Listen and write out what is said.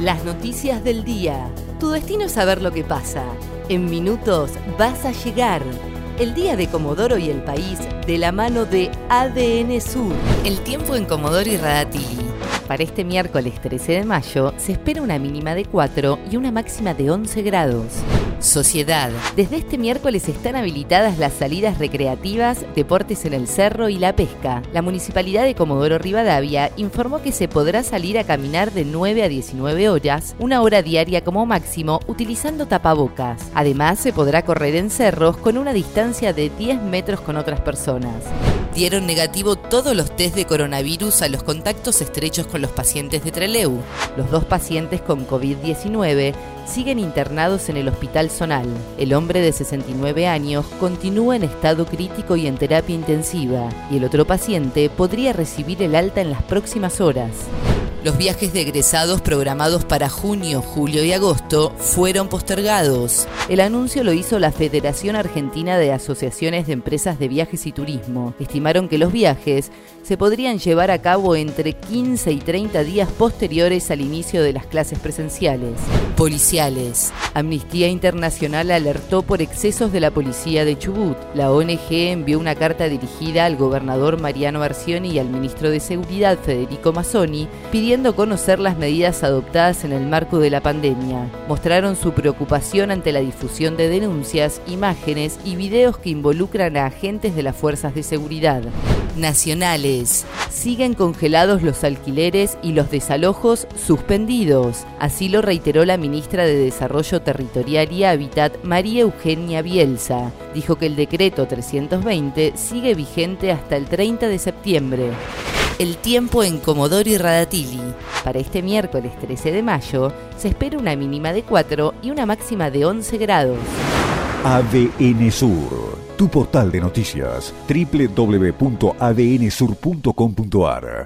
Las noticias del día. Tu destino es saber lo que pasa. En minutos vas a llegar. El día de Comodoro y el país de la mano de ADN Sur. El tiempo en Comodoro y Radatili. Para este miércoles 13 de mayo se espera una mínima de 4 y una máxima de 11 grados. Sociedad. Desde este miércoles están habilitadas las salidas recreativas, deportes en el cerro y la pesca. La Municipalidad de Comodoro Rivadavia informó que se podrá salir a caminar de 9 a 19 horas, una hora diaria como máximo, utilizando tapabocas. Además, se podrá correr en cerros con una distancia de 10 metros con otras personas dieron negativo todos los test de coronavirus a los contactos estrechos con los pacientes de Treleu. Los dos pacientes con COVID-19 siguen internados en el Hospital Zonal. El hombre de 69 años continúa en estado crítico y en terapia intensiva, y el otro paciente podría recibir el alta en las próximas horas. Los viajes de egresados programados para junio, julio y agosto fueron postergados. El anuncio lo hizo la Federación Argentina de Asociaciones de Empresas de Viajes y Turismo. Estimaron que los viajes se podrían llevar a cabo entre 15 y 30 días posteriores al inicio de las clases presenciales. Policiales. Amnistía Internacional alertó por excesos de la policía de Chubut. La ONG envió una carta dirigida al gobernador Mariano Arcioni y al ministro de Seguridad Federico Mazzoni pidiendo conocer las medidas adoptadas en el marco de la pandemia. Mostraron su preocupación ante la difusión de denuncias, imágenes y videos que involucran a agentes de las fuerzas de seguridad. Nacionales. Siguen congelados los alquileres y los desalojos suspendidos. Así lo reiteró la ministra de Desarrollo Territorial y Hábitat, María Eugenia Bielsa. Dijo que el decreto 320 sigue vigente hasta el 30 de septiembre. El tiempo en Comodoro y Radatili. Para este miércoles 13 de mayo se espera una mínima de 4 y una máxima de 11 grados. ADN Sur, tu portal de noticias, www.adnsur.com.ar